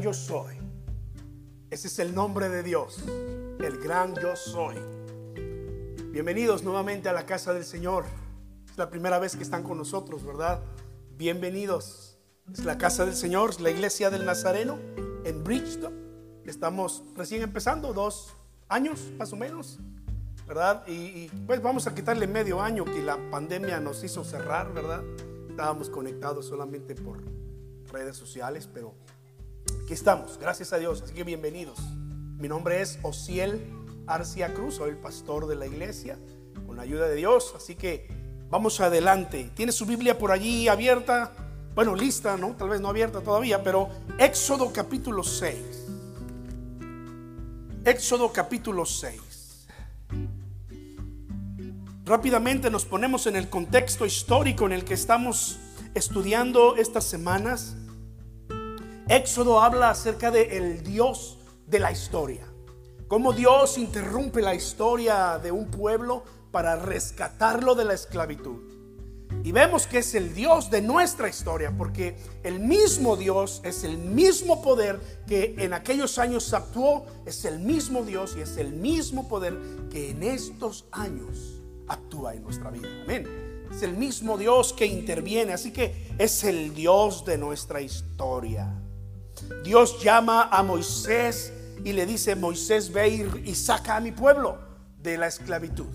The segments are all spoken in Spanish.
yo soy. Ese es el nombre de Dios, el gran yo soy. Bienvenidos nuevamente a la casa del Señor. Es la primera vez que están con nosotros, ¿verdad? Bienvenidos. Es la casa del Señor, la iglesia del Nazareno en Bridgestone. Estamos recién empezando, dos años más o menos, ¿verdad? Y, pues vamos a quitarle medio año que la pandemia nos hizo cerrar, ¿verdad? Estábamos conectados solamente por redes sociales, pero aquí estamos, gracias a Dios. Así que bienvenidos. Mi nombre es Ociel Arcia Cruz, soy el pastor de la iglesia, con la ayuda de Dios. Así que vamos adelante. ¿Tiene su Biblia por allí abierta? Bueno, lista, ¿no? Tal vez no abierta todavía, pero Éxodo capítulo 6. Éxodo capítulo 6. Rápidamente nos ponemos en el contexto histórico en el que estamos estudiando estas semanas. Éxodo habla acerca de el Dios de la historia. Cómo Dios interrumpe la historia de un pueblo para rescatarlo de la esclavitud. Y vemos que es el Dios de nuestra historia, porque el mismo Dios es el mismo poder que en aquellos años actuó, es el mismo Dios y es el mismo poder que en estos años actúa en nuestra vida. Amén. Es el mismo Dios que interviene, así que es el Dios de nuestra historia. Dios llama a Moisés y le dice, Moisés ve y saca a mi pueblo de la esclavitud.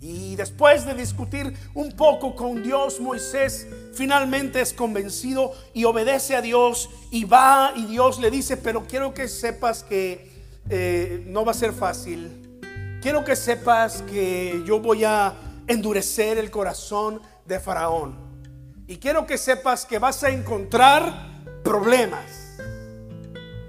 Y después de discutir un poco con Dios, Moisés finalmente es convencido y obedece a Dios y va y Dios le dice, pero quiero que sepas que eh, no va a ser fácil. Quiero que sepas que yo voy a endurecer el corazón de Faraón. Y quiero que sepas que vas a encontrar problemas.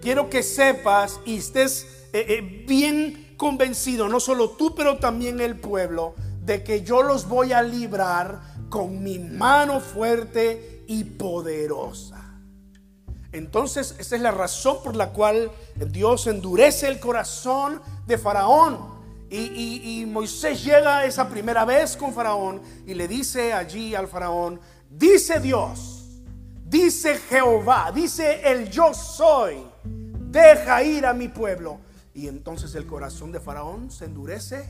Quiero que sepas y estés eh, eh, bien convencido, no solo tú, pero también el pueblo, de que yo los voy a librar con mi mano fuerte y poderosa. Entonces, esa es la razón por la cual Dios endurece el corazón de Faraón. Y, Moisés llega esa primera vez con Faraón y le dice allí al Faraón, dice Dios, dice Jehová, dice el yo soy, deja ir a mi pueblo. Y entonces el corazón de Faraón se endurece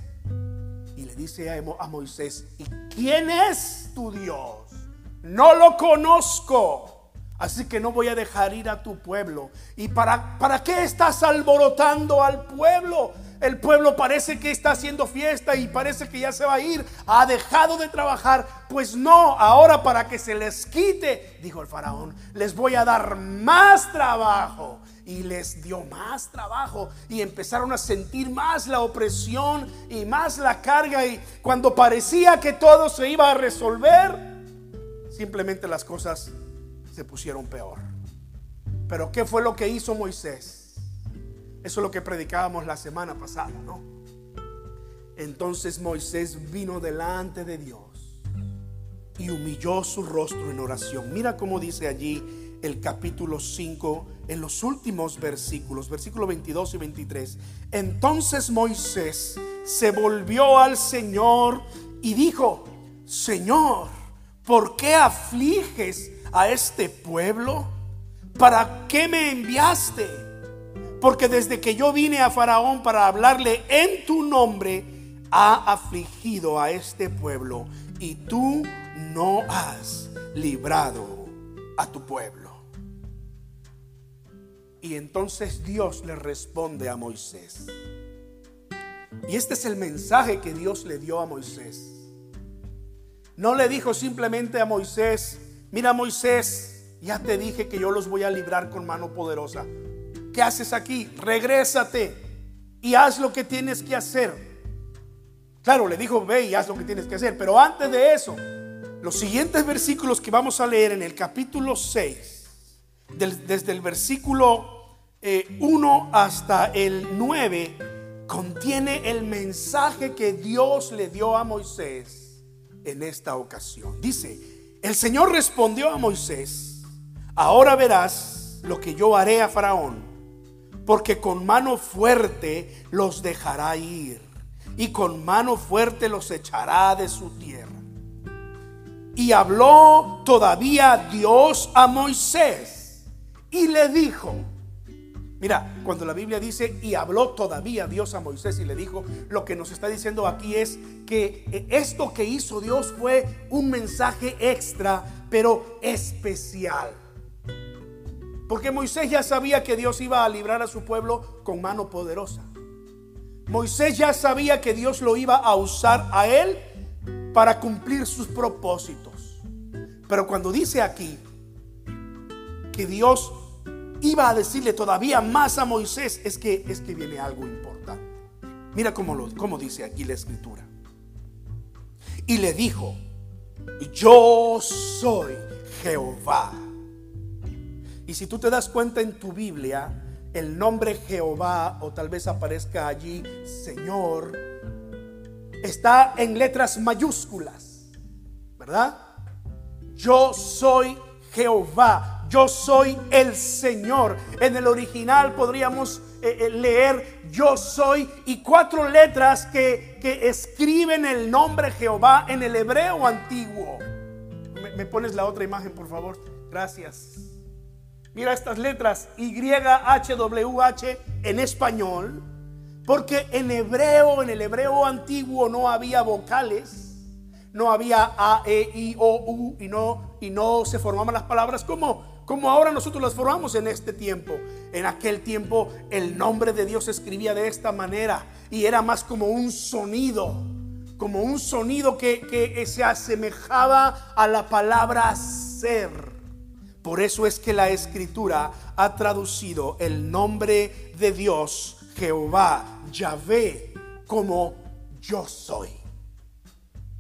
y le dice a Moisés, ¿y quién es tu Dios? No lo conozco. Así que no voy a dejar ir a tu pueblo. ¿Y para, para qué estás alborotando al pueblo? El pueblo parece que está haciendo fiesta y parece que ya se va a ir. Ha dejado de trabajar. Pues no, ahora para que se les quite, dijo el faraón, les voy a dar más trabajo. Y les dio más trabajo y empezaron a sentir más la opresión y más la carga. Y cuando parecía que todo se iba a resolver, simplemente las cosas se pusieron peor. Pero ¿qué fue lo que hizo Moisés? Eso es lo que predicábamos la semana pasada, ¿no? Entonces Moisés vino delante de Dios y humilló su rostro en oración. Mira cómo dice allí el capítulo 5 en los últimos versículos, versículo 22 y 23. Entonces Moisés se volvió al Señor y dijo, Señor, ¿por qué afliges a este pueblo? ¿Para qué me enviaste? Porque desde que yo vine a Faraón para hablarle en tu nombre, ha afligido a este pueblo y tú no has librado a tu pueblo. Y entonces Dios le responde a Moisés. Y este es el mensaje que Dios le dio a Moisés. No le dijo simplemente a Moisés, mira Moisés, ya te dije que yo los voy a librar con mano poderosa. ¿Qué haces aquí? Regrésate y haz lo que tienes que hacer. Claro, le dijo, ve y haz lo que tienes que hacer. Pero antes de eso, los siguientes versículos que vamos a leer en el capítulo 6, desde el versículo 1 hasta el 9 contiene el mensaje que Dios le dio a Moisés en esta ocasión. Dice, el Señor respondió a Moisés, ahora verás lo que yo haré a Faraón, porque con mano fuerte los dejará ir y con mano fuerte los echará de su tierra. Y habló todavía Dios a Moisés y le dijo, Mira, cuando la Biblia dice y habló todavía Dios a Moisés y le dijo, lo que nos está diciendo aquí es que eh, esto que hizo Dios fue un mensaje extra, pero especial. Porque Moisés ya sabía que Dios iba a librar a su pueblo con mano poderosa. Moisés ya sabía que Dios lo iba a usar a él para cumplir sus propósitos. Pero cuando dice aquí que Dios iba a decirle todavía más a Moisés, es que, es que viene algo importante. Mira cómo, cómo dice aquí la escritura. Y le dijo, yo soy Jehová. Y si tú te das cuenta en tu Biblia, el nombre Jehová, o tal vez aparezca allí Señor, está en letras mayúsculas, ¿verdad? Yo soy Jehová yo soy el Señor. En el original podríamos eh, eh, leer yo soy y cuatro letras que, que, escriben el nombre Jehová en el hebreo antiguo. ¿Me, pones la otra imagen, por favor? Gracias. Mira estas letras YHWH en español, porque en hebreo, en el hebreo antiguo no había vocales, no había A, E, I, O, U y no, y no se formaban las palabras como como ahora nosotros las formamos en este tiempo. En aquel tiempo el nombre de Dios se escribía de esta manera y era más como un sonido, como un sonido que, que se asemejaba a la palabra ser. Por eso es que la escritura ha traducido el nombre de Dios, Jehová, Yahvé, como yo soy.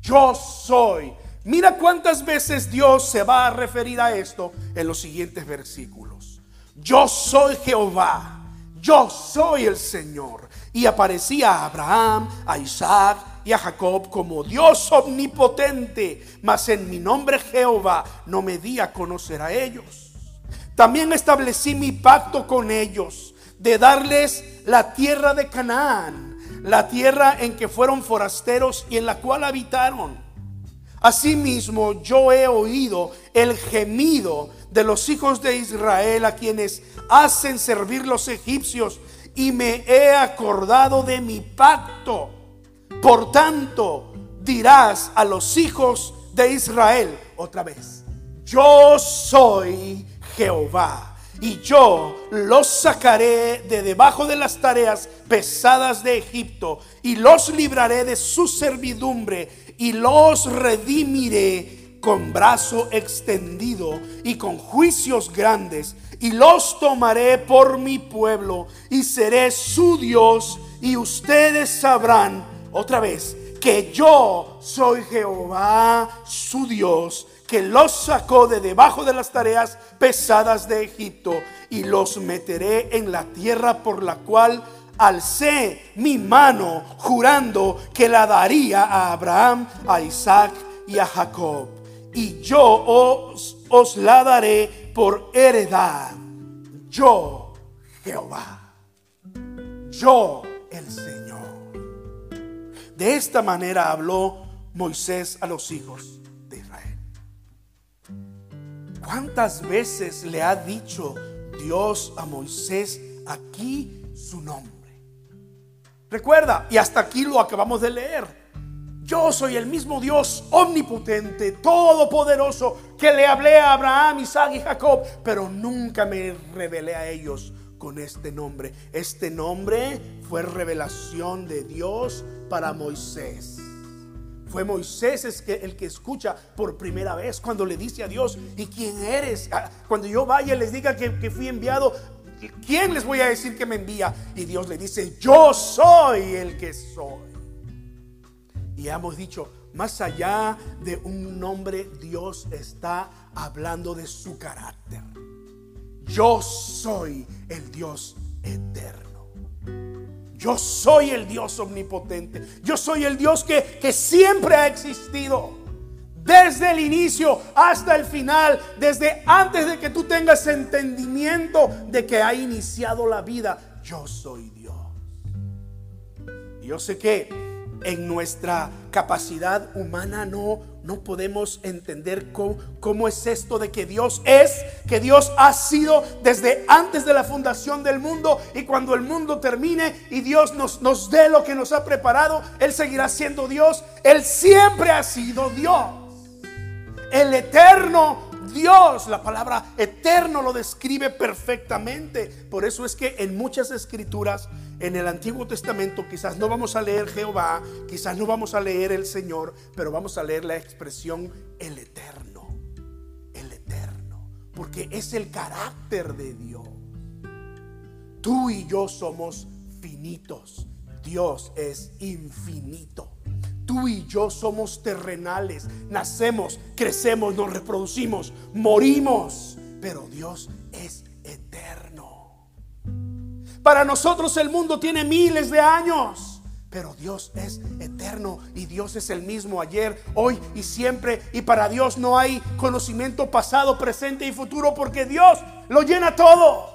Yo soy Mira cuántas veces Dios se va a referir a esto en los siguientes versículos. Yo soy Jehová, yo soy el Señor. Y aparecía a Abraham, a Isaac y a Jacob como Dios omnipotente, mas en mi nombre Jehová no me di a conocer a ellos. También establecí mi pacto con ellos de darles la tierra de Canaán, la tierra en que fueron forasteros y en la cual habitaron Asimismo, yo he oído el gemido de los hijos de Israel a quienes hacen servir los egipcios y me he acordado de mi pacto. Por tanto, dirás a los hijos de Israel otra vez, yo soy Jehová y yo los sacaré de debajo de las tareas pesadas de Egipto y los libraré de su servidumbre y los redimiré con brazo extendido y con juicios grandes, y los tomaré por mi pueblo, y seré su Dios, y ustedes sabrán otra vez que yo soy Jehová, su Dios, que los sacó de debajo de las tareas pesadas de Egipto, y los meteré en la tierra por la cual alcé mi mano jurando que la daría a Abraham, a Isaac y a Jacob. Y yo os, os la daré por heredad. Yo, Jehová. Yo, el Señor. De esta manera habló Moisés a los hijos de Israel. ¿Cuántas veces le ha dicho Dios a Moisés aquí su nombre? Recuerda, y hasta aquí lo acabamos de leer. Yo soy el mismo Dios omnipotente, todopoderoso, que le hablé a Abraham, Isaac y Jacob, pero nunca me revelé a ellos con este nombre. Este nombre fue revelación de Dios para Moisés. Fue Moisés el que escucha por primera vez cuando le dice a Dios, ¿y quién eres? Ah, cuando yo vaya les diga que, que fui enviado, ¿quién les voy a decir que me envía? Y Dios le dice, yo soy el que soy. Y hemos dicho, más allá de un nombre, Dios está hablando de su carácter. Yo soy el Dios eterno. Yo soy el Dios omnipotente. Yo soy el Dios que, que siempre ha existido desde el inicio hasta el final, desde antes de que tú tengas entendimiento de que ha iniciado la vida, yo soy Dios. Yo sé que en nuestra capacidad humana no, no podemos entender cómo, es esto de que Dios es, que Dios ha sido desde antes de la fundación del mundo y cuando el mundo termine y Dios nos, nos dé lo que nos ha preparado, Él seguirá siendo Dios. Él siempre ha sido Dios. El eterno Dios, la palabra eterno lo describe perfectamente. Por eso es que en muchas escrituras, en el Antiguo Testamento, quizás no vamos a leer Jehová, quizás no vamos a leer el Señor, pero vamos a leer la expresión el eterno. El eterno. Porque es el carácter de Dios. Tú y yo somos finitos. Dios es infinito. Tú y yo somos terrenales. Nacemos, crecemos, nos reproducimos, morimos. Pero Dios es eterno. Para nosotros el mundo tiene miles de años. Pero Dios es eterno y Dios es el mismo ayer, hoy y siempre. Y para Dios no hay conocimiento pasado, presente y futuro porque Dios lo llena todo.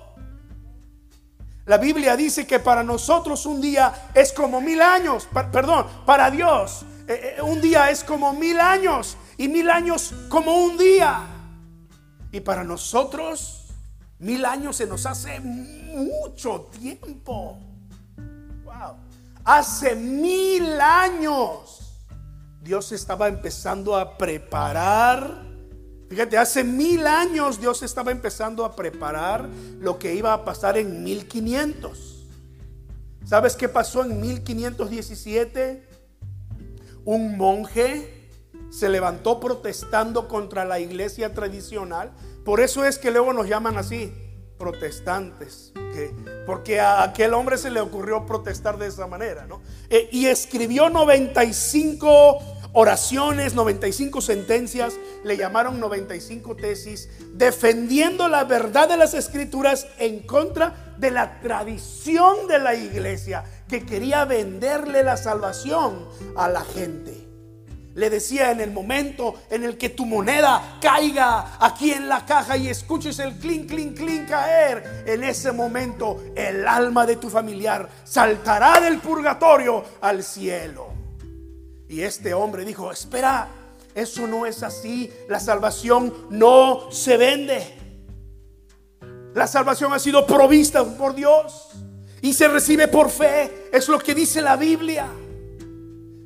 La Biblia dice que para nosotros un día es como mil años. Perdón, para Dios eh, eh, un día es como mil años y mil años como un día. Y para nosotros mil años se nos hace mucho tiempo. Wow. Hace mil años Dios estaba empezando a preparar Fíjate, hace mil años Dios estaba empezando a preparar lo que iba a pasar en 1500. ¿Sabes qué pasó en 1517? Un monje se levantó protestando contra la iglesia tradicional. Por eso es que luego nos llaman así, protestantes. Porque a aquel hombre se le ocurrió protestar de esa manera, ¿no? Eh, y escribió 95 oraciones, 95 sentencias, le llamaron 95 tesis, defendiendo la verdad de las escrituras en contra de la tradición de la iglesia que quería venderle la salvación a la gente. Le decía en el momento en el que tu moneda caiga aquí en la caja y escuches el clink, clink, clink caer, en ese momento el alma de tu familiar saltará del purgatorio al cielo. Y este hombre dijo, espera, eso no es así. La salvación no se vende. La salvación ha sido provista por Dios y se recibe por fe. Es lo que dice la Biblia.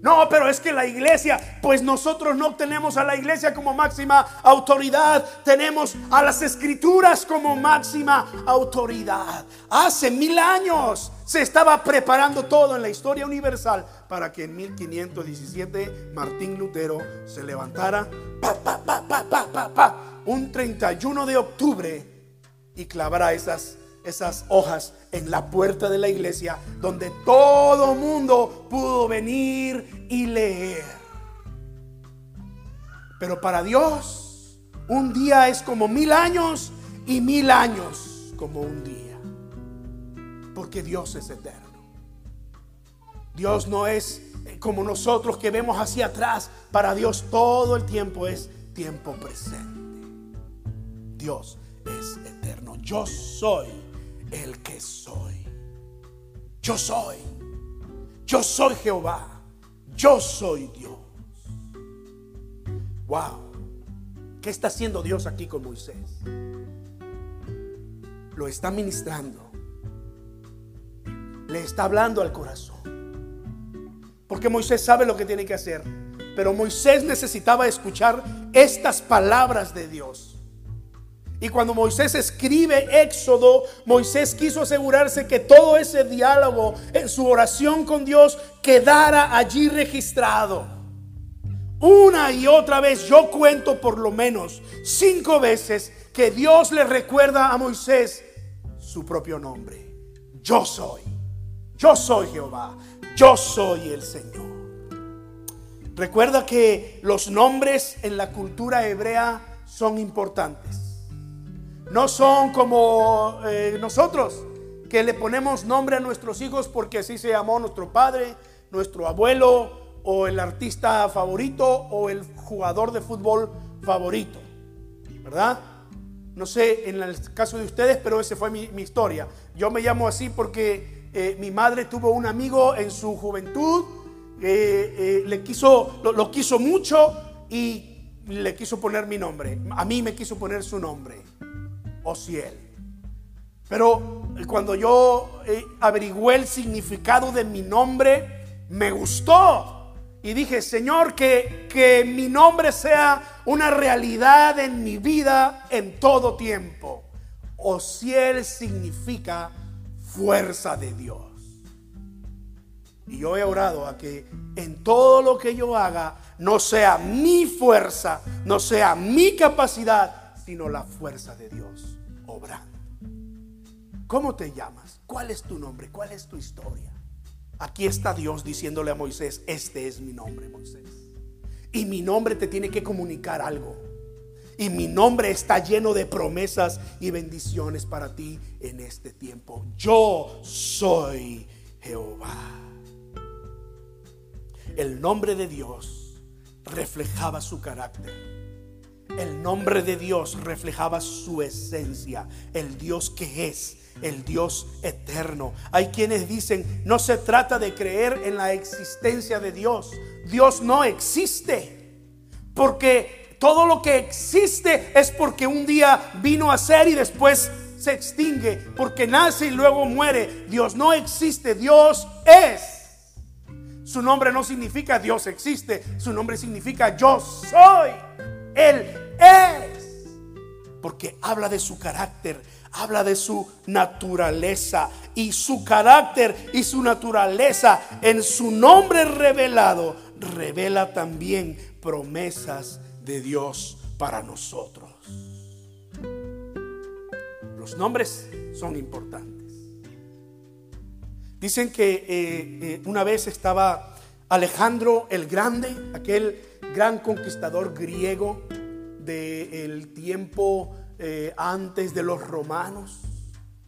No, pero es que la iglesia, pues nosotros no tenemos a la iglesia como máxima autoridad, tenemos a las escrituras como máxima autoridad. Hace mil años se estaba preparando todo en la historia universal para que en 1517 Martín Lutero se levantara un 31 de octubre y clavara esas esas hojas en la puerta de la iglesia donde todo mundo pudo venir y leer. Pero para Dios un día es como mil años y mil años como un día. Porque Dios es eterno. Dios no es como nosotros que vemos hacia atrás. Para Dios todo el tiempo es tiempo presente. Dios es eterno. Yo soy el que soy. Yo soy. Yo soy Jehová. Yo soy Dios. Wow. ¿Qué está haciendo Dios aquí con Moisés? Lo está ministrando. Le está hablando al corazón. Porque Moisés sabe lo que tiene que hacer. Pero Moisés necesitaba escuchar estas palabras de Dios. Y cuando Moisés escribe Éxodo, Moisés quiso asegurarse que todo ese diálogo en su oración con Dios quedara allí registrado. Una y otra vez, yo cuento por lo menos cinco veces que Dios le recuerda a Moisés su propio nombre. Yo soy, yo soy Jehová, yo soy el Señor. Recuerda que los nombres en la cultura hebrea son importantes. No son como eh, nosotros, que le ponemos nombre a nuestros hijos porque así se llamó nuestro padre, nuestro abuelo, o el artista favorito, o el jugador de fútbol favorito. ¿Verdad? No sé en el caso de ustedes, pero esa fue mi, historia. Yo me llamo así porque eh, mi madre tuvo un amigo en su juventud eh, le quiso, lo, quiso mucho y le quiso poner mi nombre. A mí me quiso poner su nombre, Osiel. Pero cuando yo eh, averigüé el significado de mi nombre, me gustó. Y dije, Señor, que, que mi nombre sea una realidad en mi vida en todo tiempo. Osiel significa fuerza de Dios. Y yo he orado a que en todo lo que yo haga no sea mi fuerza, no sea mi capacidad, sino la fuerza de Dios ¿Cómo te llamas? ¿Cuál es tu nombre? ¿Cuál es tu historia? Aquí está Dios diciéndole a Moisés, este es mi nombre, Moisés. Y mi nombre te tiene que comunicar algo. Y mi nombre está lleno de promesas y bendiciones para ti en este tiempo. Yo soy Jehová. El nombre de Dios reflejaba su carácter. El nombre de Dios reflejaba su esencia, el Dios que es, el Dios eterno. Hay quienes dicen, no se trata de creer en la existencia de Dios. Dios no existe. Porque todo lo que existe es porque un día vino a ser y después se extingue. Porque nace y luego muere. Dios no existe, Dios es. Su nombre no significa Dios existe, su nombre significa yo soy. Él es. Porque habla de su carácter, habla de su naturaleza. Y su carácter y su naturaleza en su nombre revelado revela también promesas de Dios para nosotros. Los nombres son importantes. Dicen que eh, eh, una vez estaba Alejandro el Grande, aquel gran conquistador griego del tiempo eh, antes de los romanos,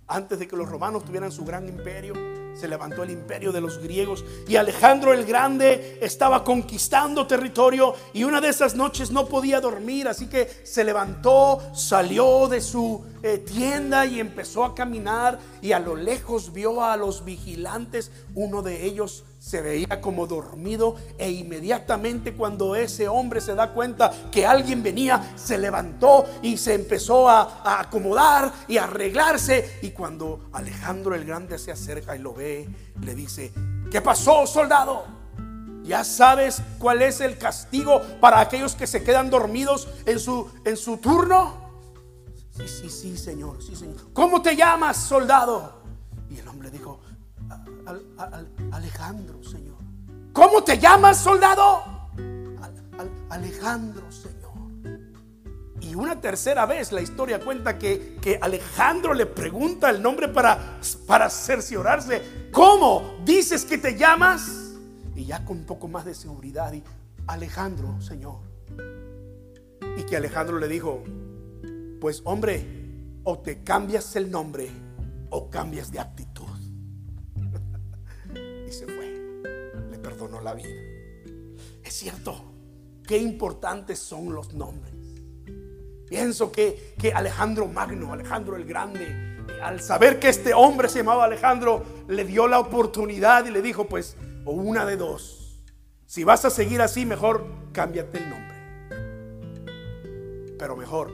antes de que los romanos tuvieran su gran imperio se levantó el imperio de los griegos y Alejandro el Grande estaba conquistando territorio y una de esas noches no podía dormir, así que se levantó, salió de su eh, tienda y empezó a caminar y a lo lejos vio a los vigilantes, uno de ellos se veía como dormido e inmediatamente cuando ese hombre se da cuenta que alguien venía, se levantó y se empezó a, acomodar y arreglarse y cuando Alejandro el Grande se acerca y lo ve, le dice, ¿qué pasó soldado? ¿Ya sabes cuál es el castigo para aquellos que se quedan dormidos en su, en su turno? Sí, sí, sí, señor, sí, señor. ¿Cómo te llamas, soldado? Y el hombre dijo, Alejandro, Señor. ¿Cómo te llamas, soldado? Alejandro, Señor. Y una tercera vez la historia cuenta que, que Alejandro le pregunta el nombre para, para cerciorarse. ¿Cómo dices que te llamas? Y ya con un poco más de seguridad. Y Alejandro, Señor. Y que Alejandro le dijo, pues hombre, o te cambias el nombre o cambias de actitud. Perdonó la vida. Es cierto, qué importantes son los nombres. Pienso que, que Alejandro Magno, Alejandro el Grande, al saber que este hombre se llamaba Alejandro, le dio la oportunidad y le dijo, pues, o una de dos. Si vas a seguir así, mejor cámbiate el nombre. Pero mejor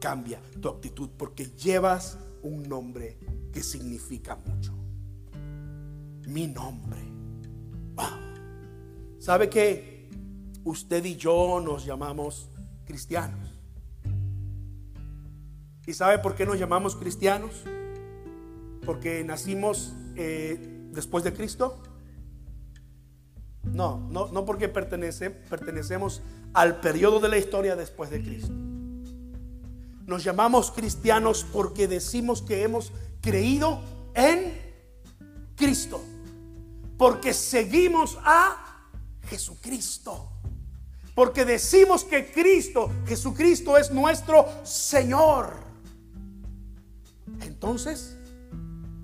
cambia tu actitud porque llevas un nombre que significa mucho mi nombre. ¿Sabe que usted y yo nos llamamos cristianos? ¿Y sabe por qué nos llamamos cristianos? Porque nacimos eh, después de Cristo. No, no, no porque pertenece, pertenecemos al periodo de la historia después de Cristo. Nos llamamos cristianos porque decimos que hemos creído en Cristo porque seguimos a Jesucristo. Porque decimos que Cristo, Jesucristo es nuestro Señor. Entonces,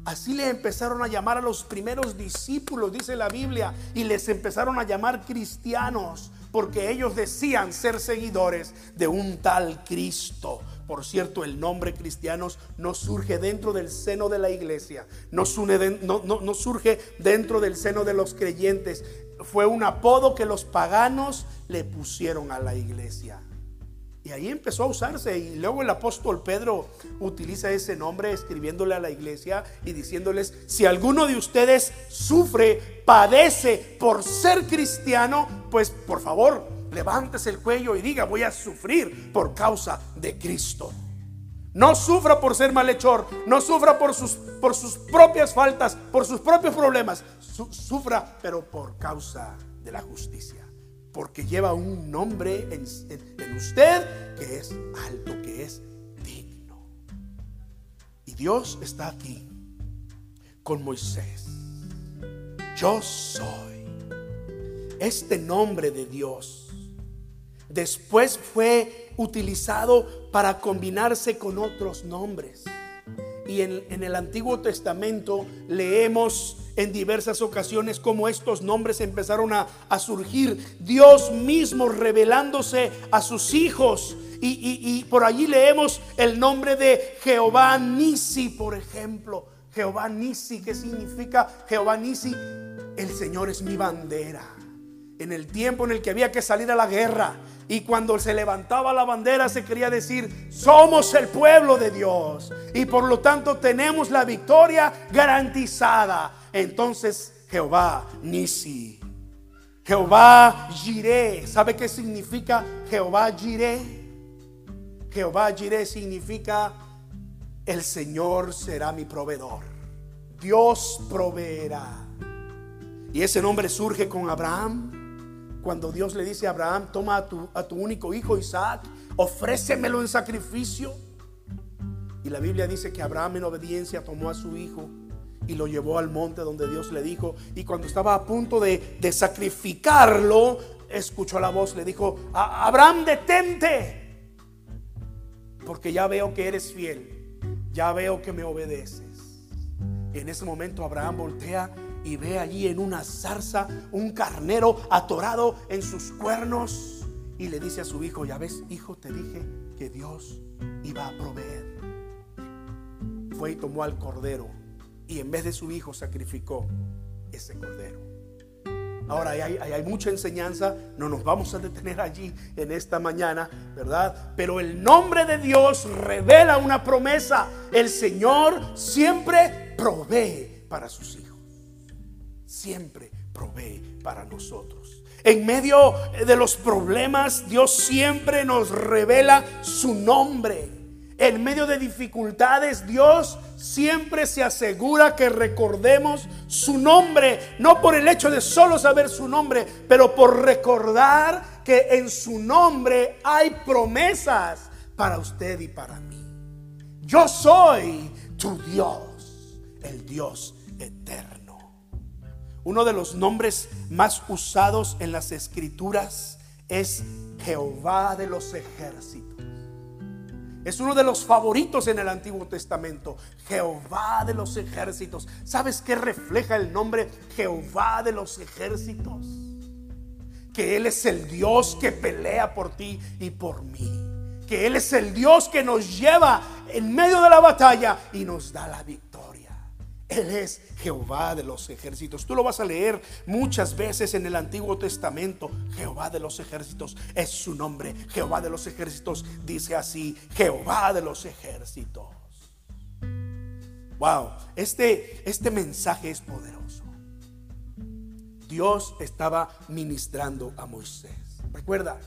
así le empezaron a llamar a los primeros discípulos, dice la Biblia, y les empezaron a llamar cristianos, porque ellos decían ser seguidores de un tal Cristo. Por cierto, el nombre cristianos no surge dentro del seno de la iglesia, no, surge dentro del seno de los creyentes. fue un apodo que los paganos le pusieron a la iglesia. Y ahí empezó a usarse y luego el apóstol Pedro utiliza ese nombre escribiéndole a la iglesia y diciéndoles, si alguno de ustedes sufre, padece por ser cristiano, pues por favor, levántese el cuello y diga, voy a sufrir por causa de Cristo. No sufra por ser malhechor, no sufra por sus, por sus propias faltas, por sus propios problemas, sufra pero por causa de la justicia porque lleva un nombre en, usted que es alto, que es digno. Y Dios está aquí con Moisés. Yo soy. Este nombre de Dios después fue utilizado para combinarse con otros nombres. Y en, en el Antiguo Testamento leemos en diversas ocasiones como estos nombres empezaron a, surgir. Dios mismo revelándose a sus hijos. Y, por allí leemos el nombre de Jehová Nisi, por ejemplo. Jehová Nisi, ¿qué significa Jehová Nisi? El Señor es mi bandera. En el tiempo en el que había que salir a la guerra, y cuando se levantaba la bandera se quería decir, somos el pueblo de Dios. Y por lo tanto tenemos la victoria garantizada. Entonces Jehová Nisi. Jehová Jiré. ¿Sabe qué significa Jehová Jiré? Jehová Jiré significa el Señor será mi proveedor. Dios proveerá. Y ese nombre surge con Abraham cuando Dios le dice a Abraham, toma a tu, a tu único hijo Isaac, ofrécemelo en sacrificio. Y la Biblia dice que Abraham en obediencia tomó a su hijo y lo llevó al monte donde Dios le dijo. Y cuando estaba a punto de, de sacrificarlo, escuchó la voz, le dijo, Abraham, detente, porque ya veo que eres fiel, ya veo que me obedeces. En ese momento Abraham voltea y ve allí en una zarza un carnero atorado en sus cuernos y le dice a su hijo, ya ves, hijo, te dije que Dios iba a proveer. Fue y tomó al cordero y en vez de su hijo sacrificó ese cordero. Ahora hay, hay, mucha enseñanza, no nos vamos a detener allí en esta mañana, ¿verdad? Pero el nombre de Dios revela una promesa. El Señor siempre provee para sus hijos siempre provee para nosotros. En medio de los problemas, Dios siempre nos revela su nombre. En medio de dificultades, Dios siempre se asegura que recordemos su nombre, no por el hecho de solo saber su nombre, pero por recordar que en su nombre hay promesas para usted y para mí. Yo soy tu Dios, el Dios. Uno de los nombres más usados en las escrituras es Jehová de los ejércitos. Es uno de los favoritos en el Antiguo Testamento. Jehová de los ejércitos. ¿Sabes qué refleja el nombre Jehová de los ejércitos? Que Él es el Dios que pelea por ti y por mí. Que Él es el Dios que nos lleva en medio de la batalla y nos da la victoria. Él es Jehová de los ejércitos. Tú lo vas a leer muchas veces en el Antiguo Testamento. Jehová de los ejércitos es su nombre. Jehová de los ejércitos dice así, Jehová de los ejércitos. Wow, este, este mensaje es poderoso. Dios estaba ministrando a Moisés. Recuerda,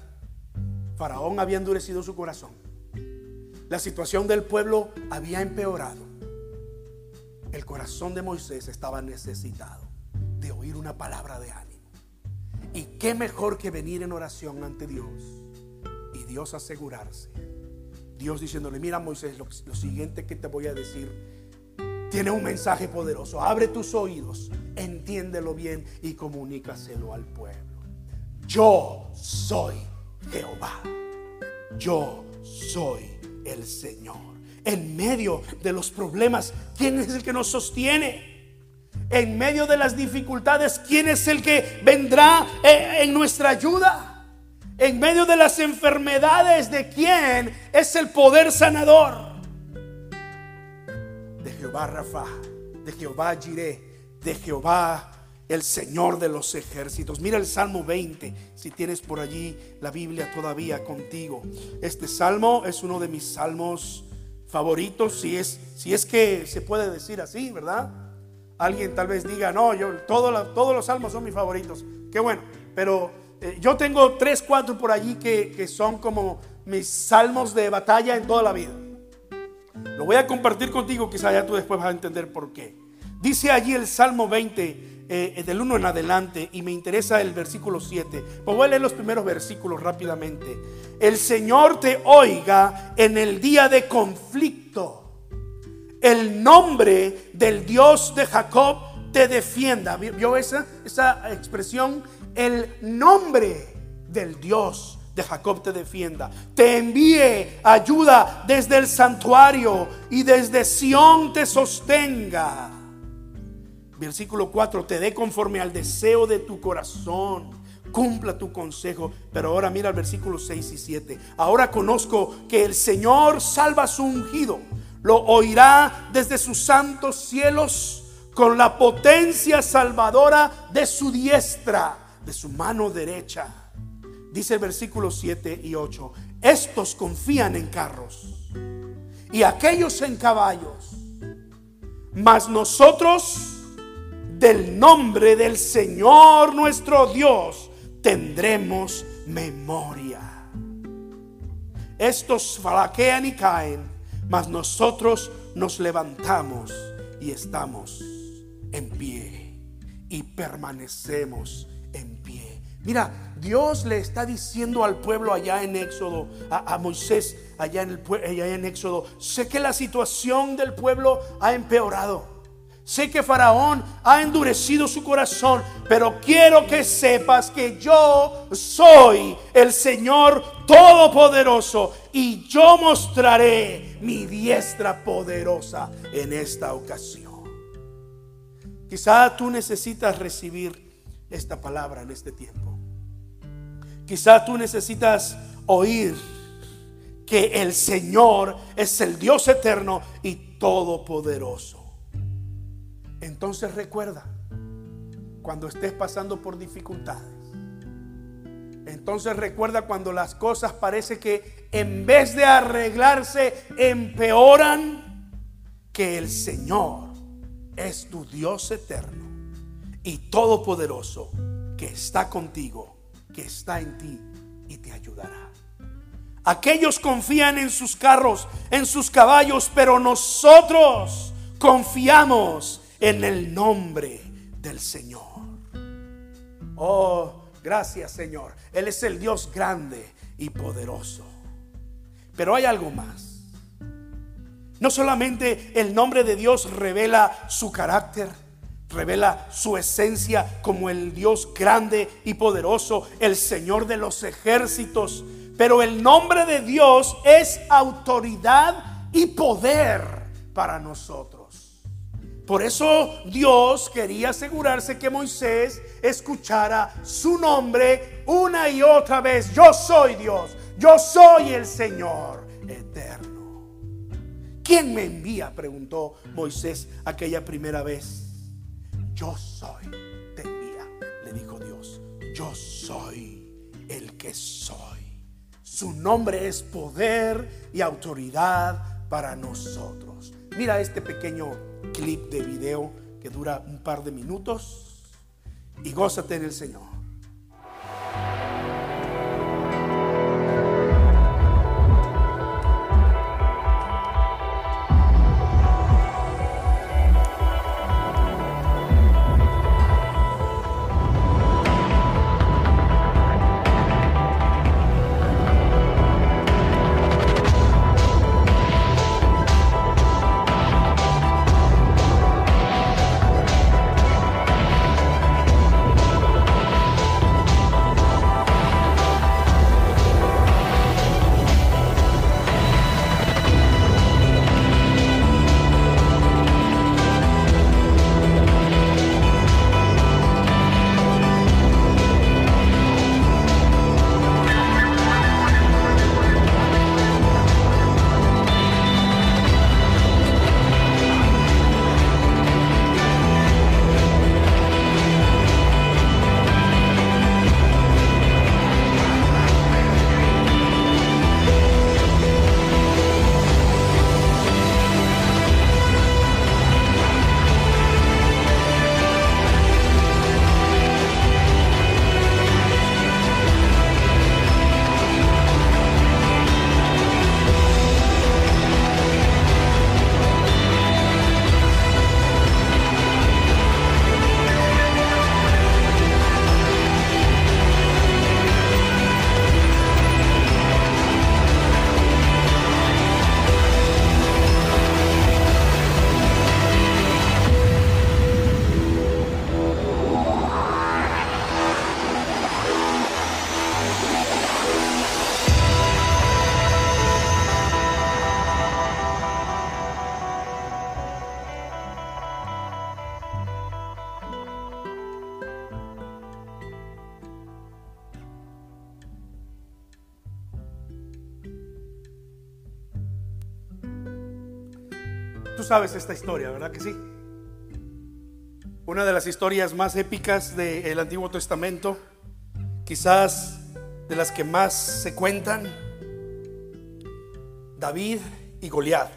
Faraón había endurecido su corazón. La situación del pueblo había empeorado el corazón de Moisés estaba necesitado de oír una palabra de ánimo. Y qué mejor que venir en oración ante Dios y Dios asegurarse. Dios diciéndole, mira Moisés, lo, siguiente que te voy a decir tiene un mensaje poderoso. Abre tus oídos, entiéndelo bien y comunícaselo al pueblo. Yo soy Jehová. Yo soy el Señor en medio de los problemas, ¿quién es el que nos sostiene? En medio de las dificultades, ¿quién es el que vendrá eh, en nuestra ayuda? En medio de las enfermedades, ¿de quién es el poder sanador? De Jehová Rafa, de Jehová Jireh, de Jehová el Señor de los ejércitos. Mira el Salmo 20, si tienes por allí la Biblia todavía contigo. Este salmo es uno de mis salmos favoritos, si es, si es que se puede decir así, ¿verdad? Alguien tal vez diga, no, yo todos los salmos son mis favoritos. Qué bueno, pero eh, yo tengo tres, cuatro por allí que, que son como mis salmos de batalla en toda la vida. Lo voy a compartir contigo, quizá ya tú después vas a entender por qué. Dice allí el Salmo 20, eh, del 1 en adelante y me interesa el versículo 7. Pues voy a leer los primeros versículos rápidamente. El Señor te oiga en el día de conflicto. El nombre del Dios de Jacob te defienda. ¿Vio esa, esa expresión? El nombre del Dios de Jacob te defienda. Te envíe ayuda desde el santuario y desde Sión te sostenga. Versículo 4, te dé conforme al deseo de tu corazón. Cumpla tu consejo. Pero ahora mira el versículo 6 y 7. Ahora conozco que el Señor salva a su ungido. Lo oirá desde sus santos cielos con la potencia salvadora de su diestra, de su mano derecha. Dice el versículo 7 y 8. Estos confían en carros y aquellos en caballos. Mas nosotros del nombre del Señor nuestro Dios tendremos memoria. Estos flaquean y caen, mas nosotros nos levantamos y estamos en pie y permanecemos en pie. Mira, Dios le está diciendo al pueblo allá en Éxodo, a, Moisés allá en, el, allá en Éxodo, sé que la situación del pueblo ha empeorado. Sé que Faraón ha endurecido su corazón, pero quiero que sepas que yo soy el Señor Todopoderoso y yo mostraré mi diestra poderosa en esta ocasión. Quizá tú necesitas recibir esta palabra en este tiempo. Quizá tú necesitas oír que el Señor es el Dios eterno y todopoderoso. Entonces recuerda, cuando estés pasando por dificultades, entonces recuerda cuando las cosas parece que en vez de arreglarse, empeoran, que el Señor es tu Dios eterno y todopoderoso, que está contigo, que está en ti y te ayudará. Aquellos confían en sus carros, en sus caballos, pero nosotros confiamos en el nombre del Señor. Oh, gracias Señor. Él es el Dios grande y poderoso. Pero hay algo más. No solamente el nombre de Dios revela su carácter, revela su esencia como el Dios grande y poderoso, el Señor de los ejércitos, pero el nombre de Dios es autoridad y poder para nosotros. Por eso Dios quería asegurarse que Moisés escuchara su nombre una y otra vez. Yo soy Dios, yo soy el Señor eterno. ¿Quién me envía? preguntó Moisés aquella primera vez. Yo soy, te envía, le dijo Dios. Yo soy el que soy. Su nombre es poder y autoridad para nosotros. Mira este pequeño clip de video que dura un par de minutos y gózate en el Señor. Sabes esta historia, ¿verdad que sí? Una de las historias más épicas del Antiguo Testamento, quizás de las que más se cuentan, David y Goliat.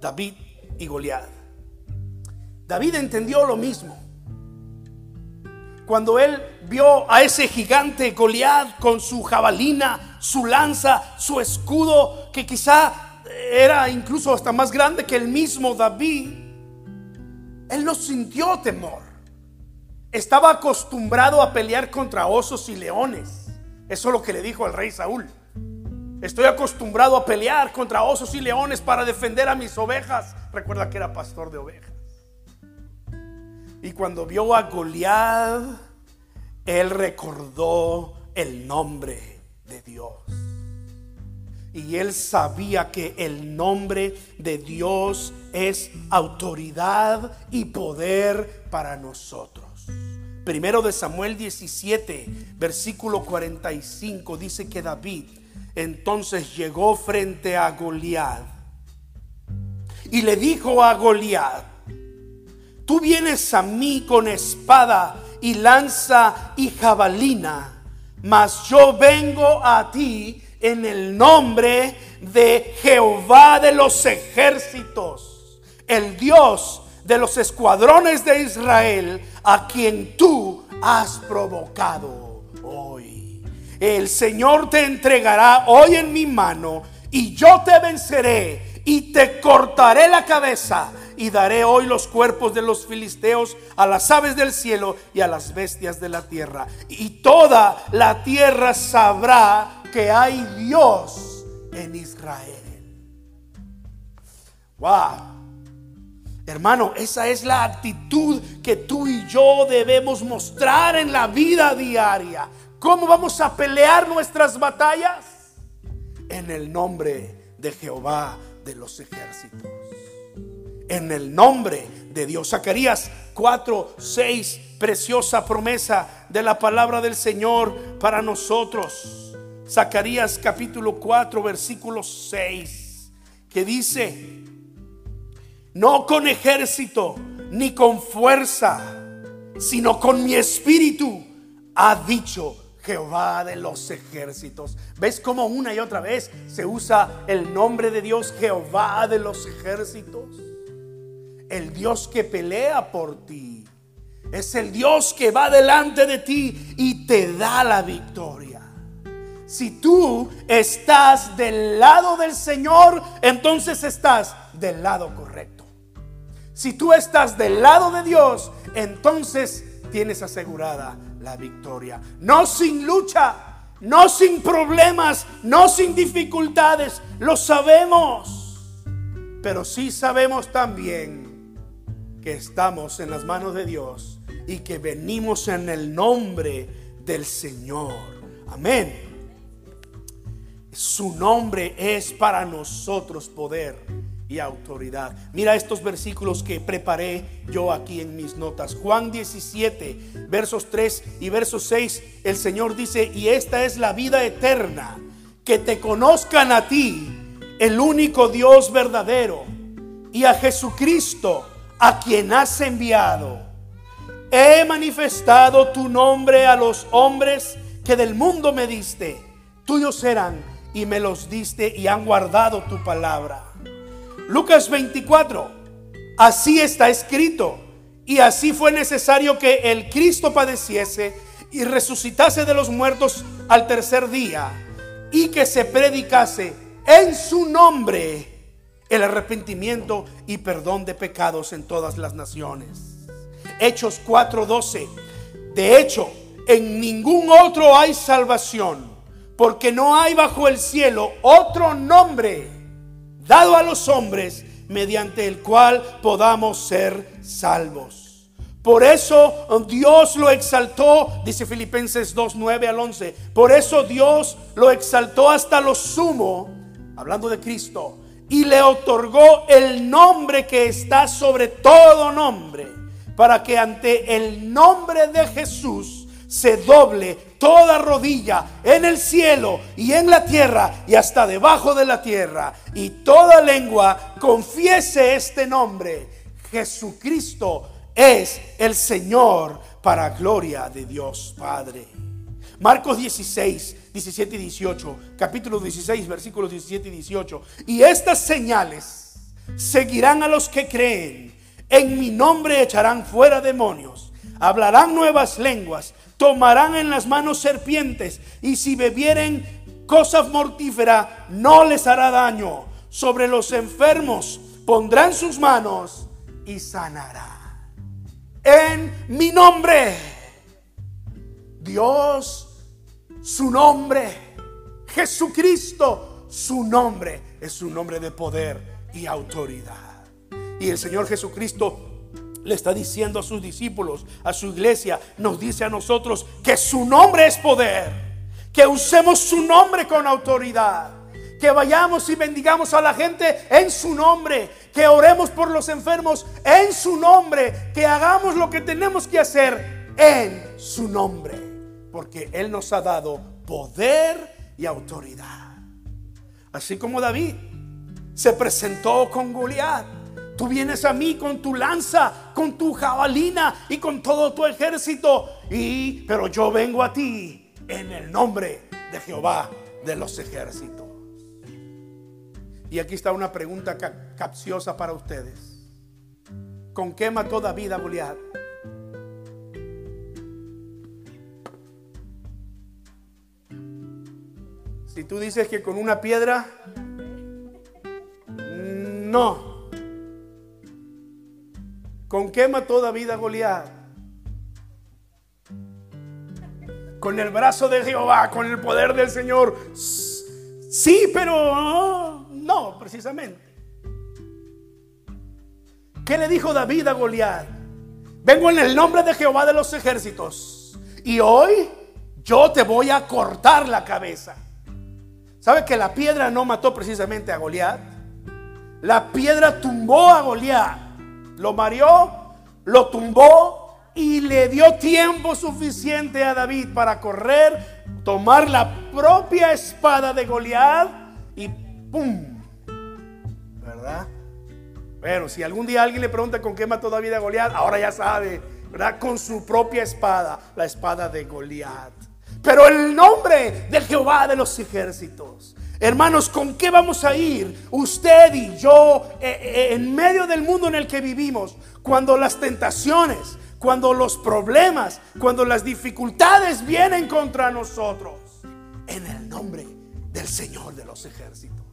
David y Goliat. David entendió lo mismo. Cuando él vio a ese gigante Goliat con su jabalina, su lanza, su escudo, que quizá era incluso hasta más grande que el mismo David, él no sintió temor. Estaba acostumbrado a pelear contra osos y leones. Eso es lo que le dijo al rey Saúl. Estoy acostumbrado a pelear contra osos y leones para defender a mis ovejas. Recuerda que era pastor de ovejas. Y cuando vio a Goliat, él recordó el nombre de Dios. Y él sabía que el nombre de Dios es autoridad y poder para nosotros. Primero de Samuel 17, versículo 45 dice que David entonces llegó frente a Goliat y le dijo a Goliat, tú vienes a mí con espada y lanza y jabalina, mas yo vengo a ti en el nombre de Jehová de los ejércitos, el Dios de los escuadrones de Israel, a quien tú has provocado hoy. El Señor te entregará hoy en mi mano y yo te venceré y te cortaré la cabeza y daré hoy los cuerpos de los filisteos a las aves del cielo y a las bestias de la tierra. Y toda la tierra sabrá que hay Dios en Israel. Wow. Hermano, esa es la actitud que tú y yo debemos mostrar en la vida diaria. ¿Cómo vamos a pelear nuestras batallas? En el nombre de Jehová de los ejércitos. En el nombre de Dios. Zacarías 4, 6, preciosa promesa de la palabra del Señor para nosotros. Zacarías capítulo 4, versículo 6, que dice, no con ejército ni con fuerza, sino con mi espíritu, ha dicho Jehová de los ejércitos. ¿Ves cómo una y otra vez se usa el nombre de Dios, Jehová de los ejércitos? El Dios que pelea por ti. Es el Dios que va delante de ti y te da la victoria. Si tú estás del lado del Señor, entonces estás del lado correcto. Si tú estás del lado de Dios, entonces tienes asegurada la victoria. No sin lucha, no sin problemas, no sin dificultades, lo sabemos. Pero sí sabemos también que estamos en las manos de Dios y que venimos en el nombre del Señor. Amén. Su nombre es para nosotros poder y autoridad. Mira estos versículos que preparé yo aquí en mis notas. Juan 17, versos 3 y versos 6, el Señor dice, y esta es la vida eterna, que te conozcan a ti, el único Dios verdadero, y a Jesucristo, a quien has enviado. He manifestado tu nombre a los hombres que del mundo me diste. Tuyos serán y me los diste y han guardado tu palabra. Lucas 24, así está escrito. Y así fue necesario que el Cristo padeciese y resucitase de los muertos al tercer día y que se predicase en su nombre el arrepentimiento y perdón de pecados en todas las naciones. Hechos 4:12. De hecho, en ningún otro hay salvación porque no hay bajo el cielo otro nombre dado a los hombres mediante el cual podamos ser salvos. Por eso Dios lo exaltó, dice Filipenses 2, 9 al 11. Por eso Dios lo exaltó hasta lo sumo, hablando de Cristo, y le otorgó el nombre que está sobre todo nombre, para que ante el nombre de Jesús se doble toda rodilla en el cielo y en la tierra y hasta debajo de la tierra, y toda lengua confiese este nombre. Jesucristo es el Señor para gloria de Dios Padre. Marcos 16, 17 y 18, capítulo 16, versículos 17 y 18. Y estas señales seguirán a los que creen. En mi nombre echarán fuera demonios, hablarán nuevas lenguas, tomarán en las manos serpientes y si bebieren cosas mortíferas no les hará daño. Sobre los enfermos pondrán sus manos y sanará. En mi nombre, Dios, su nombre, Jesucristo, su nombre es un nombre de poder y autoridad. Y el Señor Jesucristo le está diciendo a sus discípulos, a su iglesia, nos dice a nosotros que su nombre es poder, que usemos su nombre con autoridad, que vayamos y bendigamos a la gente en su nombre, que oremos por los enfermos en su nombre, que hagamos lo que tenemos que hacer en su nombre, porque Él nos ha dado poder y autoridad. Así como David se presentó con Goliat Tú vienes a mí con tu lanza, con tu jabalina y con todo tu ejército. Y pero yo vengo a ti en el nombre de Jehová de los ejércitos. Y aquí está una pregunta capciosa para ustedes. ¿Con qué mató David a Goliat? Si tú dices que con una piedra, no. ¿Con qué mató David a Goliat? Con el brazo de Jehová, con el poder del Señor. Sí, pero no, precisamente. ¿Qué le dijo David a Goliat? Vengo en el nombre de Jehová de los ejércitos. Y hoy yo te voy a cortar la cabeza. ¿Sabe que la piedra no mató precisamente a Goliat? La piedra tumbó a Goliat lo mareó, lo tumbó y le dio tiempo suficiente a David para correr, tomar la propia espada de Goliat y ¡pum! ¿Verdad? Pero si algún día alguien le pregunta con qué mató David a Goliat, ahora ya sabe, ¿verdad? Con su propia espada, la espada de Goliat. Pero el nombre del Jehová de los ejércitos Hermanos, ¿con qué vamos a ir usted y yo eh, eh, en medio del mundo en el que vivimos? Cuando las tentaciones, cuando los problemas, cuando las dificultades vienen contra nosotros. En el nombre del Señor de los ejércitos.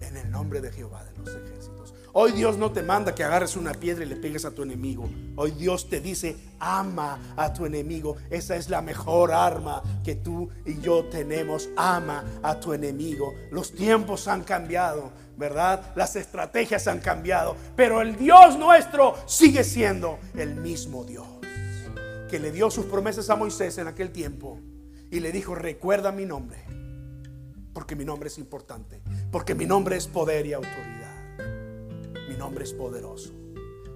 En el nombre de Jehová de los ejércitos. Hoy Dios no te manda que agarres una piedra y le pegues a tu enemigo. Hoy Dios te dice, ama a tu enemigo. Esa es la mejor arma que tú y yo tenemos. Ama a tu enemigo. Los tiempos han cambiado, ¿verdad? Las estrategias han cambiado. Pero el Dios nuestro sigue siendo el mismo Dios. Que le dio sus promesas a Moisés en aquel tiempo. Y le dijo, recuerda mi nombre. Porque mi nombre es importante. Porque mi nombre es poder y autoridad mi nombre es poderoso.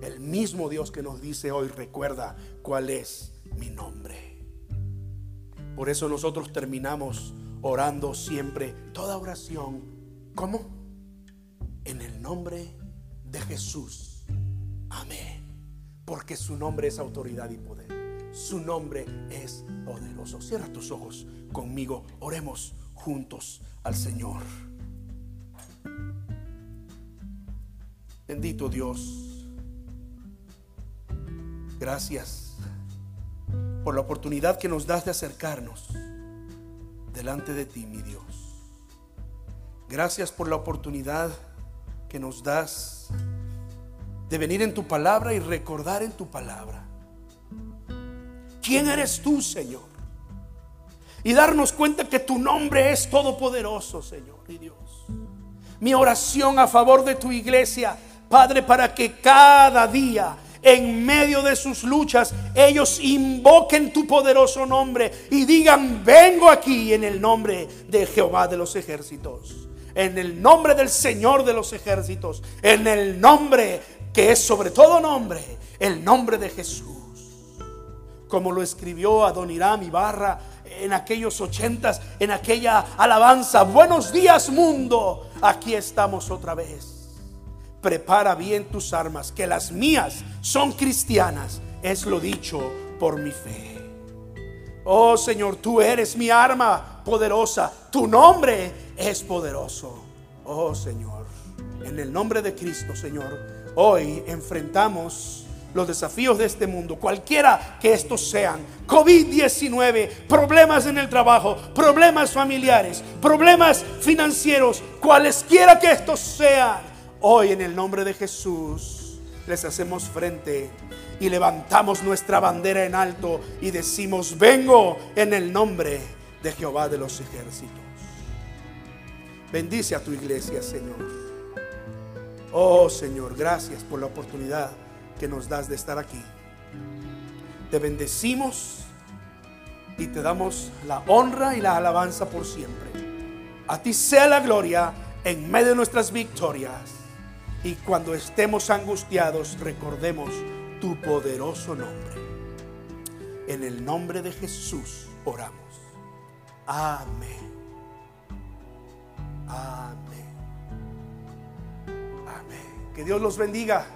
El mismo Dios que nos dice hoy, recuerda cuál es mi nombre. Por eso nosotros terminamos orando siempre toda oración. ¿Cómo? En el nombre de Jesús. Amén. Porque su nombre es autoridad y poder. Su nombre es poderoso. Cierra tus ojos conmigo. Oremos juntos al Señor. Bendito Dios. Gracias por la oportunidad que nos das de acercarnos delante de ti, mi Dios. Gracias por la oportunidad que nos das de venir en tu palabra y recordar en tu palabra. ¿Quién eres tú, Señor? Y darnos cuenta que tu nombre es todopoderoso, Señor y Dios. Mi oración a favor de tu iglesia Padre, para que cada día en medio de sus luchas, ellos invoquen tu poderoso nombre y digan, vengo aquí en el nombre de Jehová de los ejércitos, en el nombre del Señor de los ejércitos, en el nombre que es sobre todo nombre, el nombre de Jesús. como lo escribió Adoniram Ibarra en aquellos ochentas, en aquella alabanza. Buenos días mundo, aquí estamos otra vez. Prepara bien tus armas, que las mías son cristianas, es lo dicho por mi fe. Oh Señor, tú eres mi arma poderosa, tu nombre es poderoso. Oh Señor, en el nombre de Cristo, Señor, hoy enfrentamos los desafíos de este mundo, cualquiera que estos sean, COVID-19, problemas en el trabajo, problemas familiares, problemas financieros, cualesquiera que estos sean, hoy en el nombre de Jesús les hacemos frente y levantamos nuestra bandera en alto y decimos, vengo en el nombre de Jehová de los ejércitos. Bendice a tu iglesia, Señor. Oh Señor, gracias por la oportunidad que nos das de estar aquí. Te bendecimos y te damos la honra y la alabanza por siempre. A ti sea la gloria en medio de nuestras victorias. Y cuando estemos angustiados, recordemos tu poderoso nombre. En el nombre de Jesús oramos. Amén. Amén. Amén. Que Dios los bendiga.